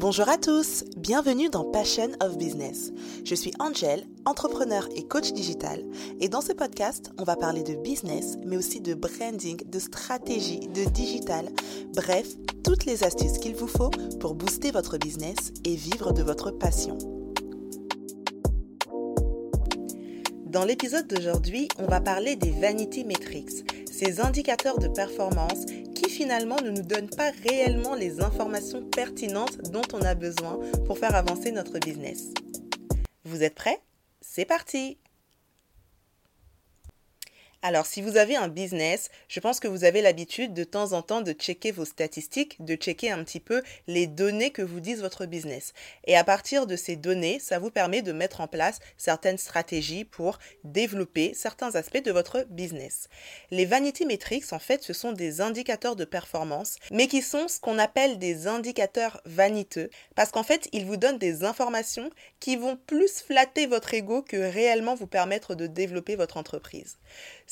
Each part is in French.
Bonjour à tous, bienvenue dans Passion of Business. Je suis Angel, entrepreneur et coach digital, et dans ce podcast, on va parler de business, mais aussi de branding, de stratégie, de digital, bref, toutes les astuces qu'il vous faut pour booster votre business et vivre de votre passion. Dans l'épisode d'aujourd'hui, on va parler des vanity metrics, ces indicateurs de performance qui finalement ne nous donnent pas réellement les informations pertinentes dont on a besoin pour faire avancer notre business. Vous êtes prêts? C'est parti alors, si vous avez un business, je pense que vous avez l'habitude de temps en temps de checker vos statistiques, de checker un petit peu les données que vous disent votre business. Et à partir de ces données, ça vous permet de mettre en place certaines stratégies pour développer certains aspects de votre business. Les vanity metrics, en fait, ce sont des indicateurs de performance, mais qui sont ce qu'on appelle des indicateurs vaniteux, parce qu'en fait, ils vous donnent des informations qui vont plus flatter votre ego que réellement vous permettre de développer votre entreprise.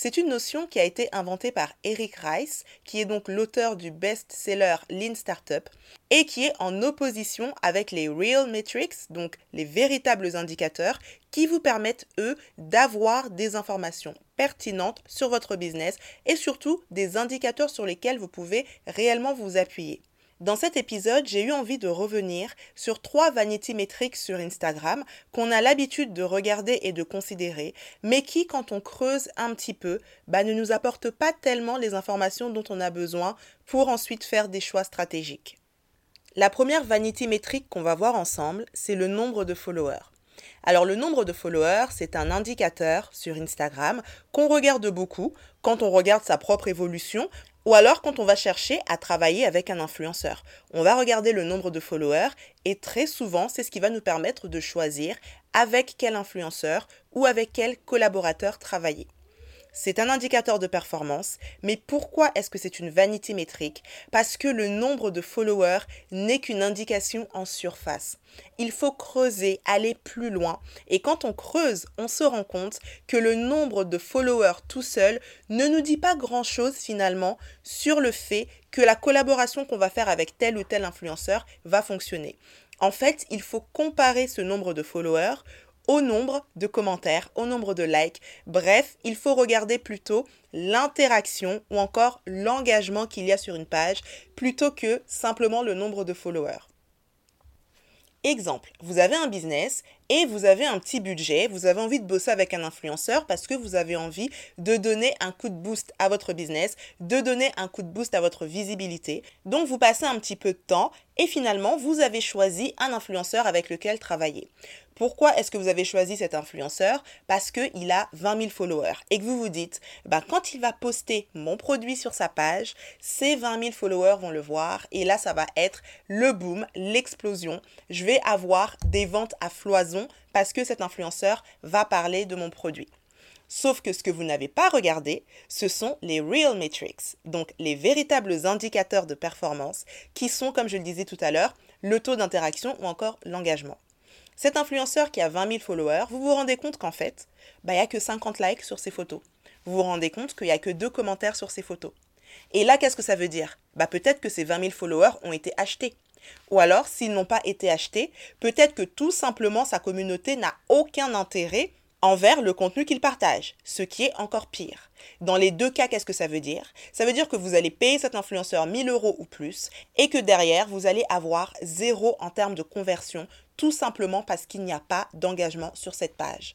C'est une notion qui a été inventée par Eric Rice, qui est donc l'auteur du best-seller Lean Startup, et qui est en opposition avec les Real Metrics, donc les véritables indicateurs, qui vous permettent, eux, d'avoir des informations pertinentes sur votre business et surtout des indicateurs sur lesquels vous pouvez réellement vous appuyer. Dans cet épisode, j'ai eu envie de revenir sur trois vanity metrics sur Instagram qu'on a l'habitude de regarder et de considérer, mais qui, quand on creuse un petit peu, bah, ne nous apportent pas tellement les informations dont on a besoin pour ensuite faire des choix stratégiques. La première vanity metric qu'on va voir ensemble, c'est le nombre de followers. Alors le nombre de followers, c'est un indicateur sur Instagram qu'on regarde beaucoup quand on regarde sa propre évolution, ou alors quand on va chercher à travailler avec un influenceur. On va regarder le nombre de followers et très souvent c'est ce qui va nous permettre de choisir avec quel influenceur ou avec quel collaborateur travailler. C'est un indicateur de performance, mais pourquoi est-ce que c'est une vanity métrique? Parce que le nombre de followers n'est qu'une indication en surface. Il faut creuser, aller plus loin, et quand on creuse, on se rend compte que le nombre de followers tout seul ne nous dit pas grand-chose finalement sur le fait que la collaboration qu'on va faire avec tel ou tel influenceur va fonctionner. En fait, il faut comparer ce nombre de followers au nombre de commentaires, au nombre de likes. Bref, il faut regarder plutôt l'interaction ou encore l'engagement qu'il y a sur une page plutôt que simplement le nombre de followers. Exemple, vous avez un business et vous avez un petit budget, vous avez envie de bosser avec un influenceur parce que vous avez envie de donner un coup de boost à votre business, de donner un coup de boost à votre visibilité. Donc vous passez un petit peu de temps et finalement vous avez choisi un influenceur avec lequel travailler. Pourquoi est-ce que vous avez choisi cet influenceur? Parce qu'il a 20 000 followers et que vous vous dites, bah, quand il va poster mon produit sur sa page, ces 20 000 followers vont le voir et là, ça va être le boom, l'explosion. Je vais avoir des ventes à floison parce que cet influenceur va parler de mon produit. Sauf que ce que vous n'avez pas regardé, ce sont les real metrics, donc les véritables indicateurs de performance qui sont, comme je le disais tout à l'heure, le taux d'interaction ou encore l'engagement. Cet influenceur qui a 20 000 followers, vous vous rendez compte qu'en fait, bah, il n'y a que 50 likes sur ses photos. Vous vous rendez compte qu'il n'y a que deux commentaires sur ses photos. Et là, qu'est-ce que ça veut dire? Bah, Peut-être que ces 20 000 followers ont été achetés. Ou alors, s'ils n'ont pas été achetés, peut-être que tout simplement sa communauté n'a aucun intérêt envers le contenu qu'il partage, ce qui est encore pire. Dans les deux cas, qu'est-ce que ça veut dire? Ça veut dire que vous allez payer cet influenceur 1000 euros ou plus et que derrière, vous allez avoir zéro en termes de conversion tout simplement parce qu'il n'y a pas d'engagement sur cette page.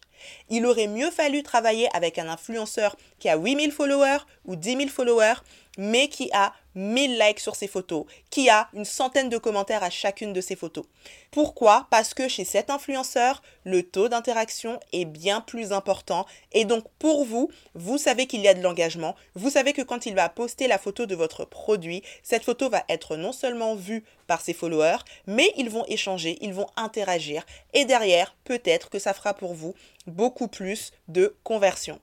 Il aurait mieux fallu travailler avec un influenceur qui a 8000 followers ou 10 000 followers, mais qui a 1000 likes sur ses photos, qui a une centaine de commentaires à chacune de ses photos. Pourquoi? Parce que chez cet influenceur, le taux d'interaction est bien plus important et donc pour vous, vous savez qu'il y a de l'engagement, vous savez que quand il va poster la photo de votre produit, cette photo va être non seulement vue par ses followers, mais ils vont échanger, ils vont interagir et derrière, peut-être que ça fera pour vous beaucoup plus de conversion.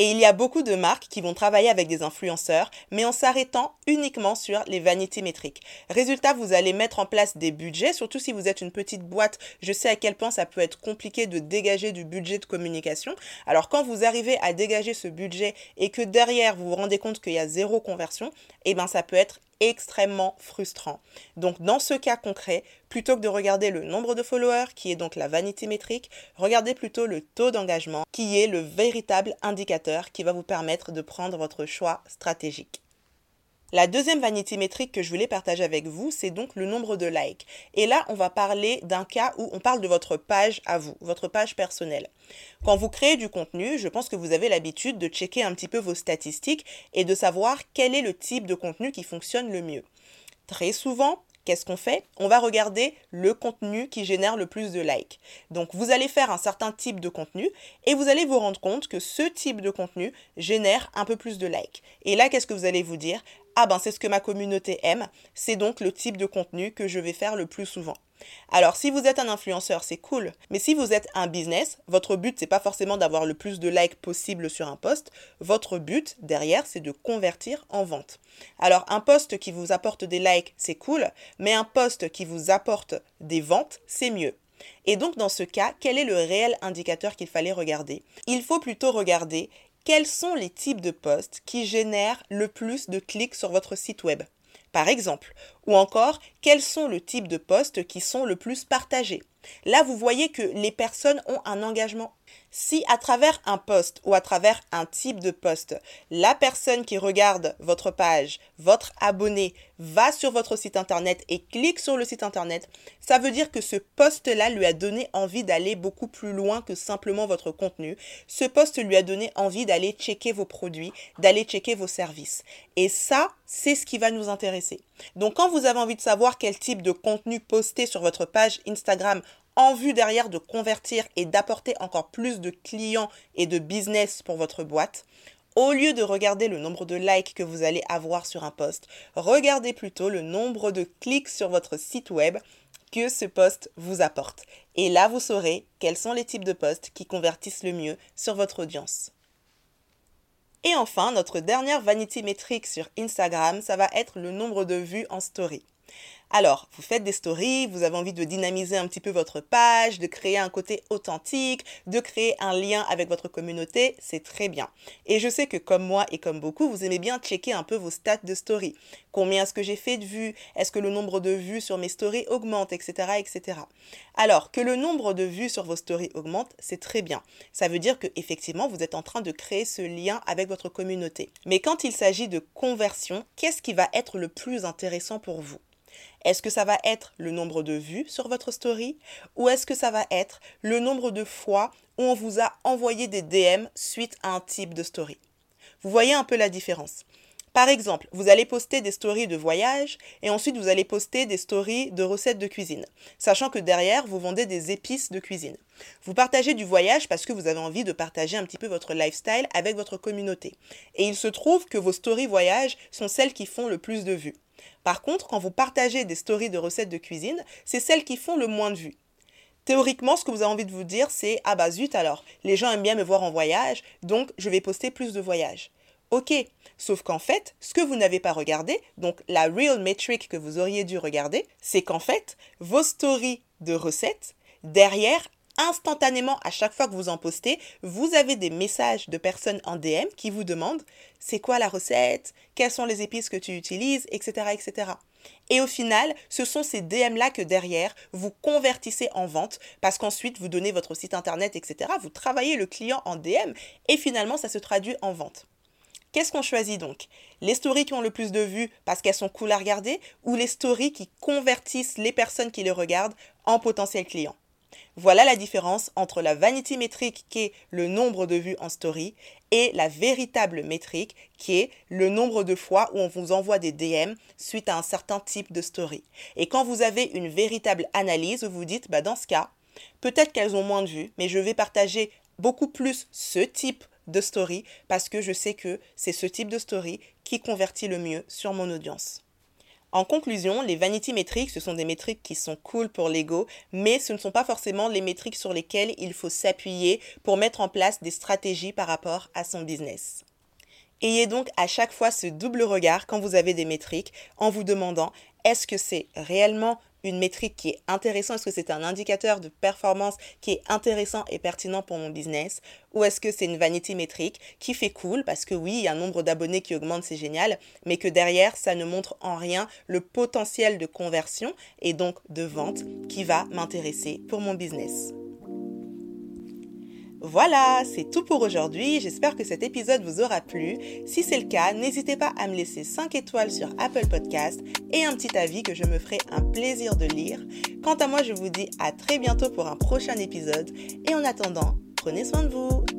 Et il y a beaucoup de marques qui vont travailler avec des influenceurs, mais en s'arrêtant uniquement sur les vanités métriques. Résultat, vous allez mettre en place des budgets, surtout si vous êtes une petite boîte. Je sais à quel point ça peut être compliqué de dégager du budget de communication. Alors quand vous arrivez à dégager ce budget et que derrière vous vous rendez compte qu'il y a zéro conversion, eh ben ça peut être extrêmement frustrant. Donc dans ce cas concret, plutôt que de regarder le nombre de followers, qui est donc la vanité métrique, regardez plutôt le taux d'engagement, qui est le véritable indicateur qui va vous permettre de prendre votre choix stratégique. La deuxième vanity métrique que je voulais partager avec vous, c'est donc le nombre de likes. Et là, on va parler d'un cas où on parle de votre page à vous, votre page personnelle. Quand vous créez du contenu, je pense que vous avez l'habitude de checker un petit peu vos statistiques et de savoir quel est le type de contenu qui fonctionne le mieux. Très souvent, qu'est-ce qu'on fait? On va regarder le contenu qui génère le plus de likes. Donc vous allez faire un certain type de contenu et vous allez vous rendre compte que ce type de contenu génère un peu plus de likes. Et là, qu'est-ce que vous allez vous dire? Ah ben c'est ce que ma communauté aime, c'est donc le type de contenu que je vais faire le plus souvent. Alors, si vous êtes un influenceur, c'est cool. Mais si vous êtes un business, votre but, c'est pas forcément d'avoir le plus de likes possible sur un post. Votre but, derrière, c'est de convertir en vente. Alors, un post qui vous apporte des likes, c'est cool. Mais un post qui vous apporte des ventes, c'est mieux. Et donc, dans ce cas, quel est le réel indicateur qu'il fallait regarder? Il faut plutôt regarder quels sont les types de posts qui génèrent le plus de clics sur votre site web? Par exemple, ou encore quels sont le type de postes qui sont le plus partagés? Là, vous voyez que les personnes ont un engagement si à travers un post ou à travers un type de post, la personne qui regarde votre page, votre abonné, va sur votre site internet et clique sur le site internet, ça veut dire que ce post-là lui a donné envie d'aller beaucoup plus loin que simplement votre contenu. Ce post lui a donné envie d'aller checker vos produits, d'aller checker vos services. Et ça, c'est ce qui va nous intéresser. Donc quand vous avez envie de savoir quel type de contenu poster sur votre page Instagram en vue derrière de convertir et d'apporter encore plus de clients et de business pour votre boîte, au lieu de regarder le nombre de likes que vous allez avoir sur un post, regardez plutôt le nombre de clics sur votre site web que ce post vous apporte. Et là, vous saurez quels sont les types de posts qui convertissent le mieux sur votre audience. Et enfin, notre dernière vanity métrique sur Instagram, ça va être le nombre de vues en story. Alors, vous faites des stories, vous avez envie de dynamiser un petit peu votre page, de créer un côté authentique, de créer un lien avec votre communauté, c'est très bien. Et je sais que comme moi et comme beaucoup, vous aimez bien checker un peu vos stats de story. Combien est-ce que j'ai fait de vues? Est-ce que le nombre de vues sur mes stories augmente, etc., etc. Alors, que le nombre de vues sur vos stories augmente, c'est très bien. Ça veut dire que effectivement, vous êtes en train de créer ce lien avec votre communauté. Mais quand il s'agit de conversion, qu'est-ce qui va être le plus intéressant pour vous? Est-ce que ça va être le nombre de vues sur votre story ou est-ce que ça va être le nombre de fois où on vous a envoyé des DM suite à un type de story? Vous voyez un peu la différence. Par exemple, vous allez poster des stories de voyage et ensuite vous allez poster des stories de recettes de cuisine, sachant que derrière, vous vendez des épices de cuisine. Vous partagez du voyage parce que vous avez envie de partager un petit peu votre lifestyle avec votre communauté. Et il se trouve que vos stories voyage sont celles qui font le plus de vues. Par contre, quand vous partagez des stories de recettes de cuisine, c'est celles qui font le moins de vues. Théoriquement, ce que vous avez envie de vous dire, c'est Ah bah zut alors, les gens aiment bien me voir en voyage, donc je vais poster plus de voyages. Ok, sauf qu'en fait, ce que vous n'avez pas regardé, donc la real metric que vous auriez dû regarder, c'est qu'en fait, vos stories de recettes, derrière, instantanément, à chaque fois que vous en postez, vous avez des messages de personnes en DM qui vous demandent c'est quoi la recette, quelles sont les épices que tu utilises, etc. etc. Et au final, ce sont ces DM-là que derrière, vous convertissez en vente parce qu'ensuite, vous donnez votre site internet, etc. Vous travaillez le client en DM et finalement, ça se traduit en vente. Qu'est-ce qu'on choisit donc? Les stories qui ont le plus de vues parce qu'elles sont cool à regarder ou les stories qui convertissent les personnes qui les regardent en potentiels clients voilà la différence entre la vanity métrique qui est le nombre de vues en story et la véritable métrique qui est le nombre de fois où on vous envoie des DM suite à un certain type de story. Et quand vous avez une véritable analyse, vous vous dites, bah dans ce cas, peut-être qu'elles ont moins de vues, mais je vais partager beaucoup plus ce type de story parce que je sais que c'est ce type de story qui convertit le mieux sur mon audience. En conclusion, les vanity métriques, ce sont des métriques qui sont cool pour l'ego, mais ce ne sont pas forcément les métriques sur lesquelles il faut s'appuyer pour mettre en place des stratégies par rapport à son business. Ayez donc à chaque fois ce double regard quand vous avez des métriques en vous demandant est-ce que c'est réellement une métrique qui est intéressante. Est-ce que c'est un indicateur de performance qui est intéressant et pertinent pour mon business? Ou est-ce que c'est une vanity métrique qui fait cool? Parce que oui, il y a un nombre d'abonnés qui augmente, c'est génial, mais que derrière, ça ne montre en rien le potentiel de conversion et donc de vente qui va m'intéresser pour mon business. Voilà, c'est tout pour aujourd'hui. J'espère que cet épisode vous aura plu. Si c'est le cas, n'hésitez pas à me laisser 5 étoiles sur Apple Podcast et un petit avis que je me ferai un plaisir de lire. Quant à moi, je vous dis à très bientôt pour un prochain épisode et en attendant, prenez soin de vous.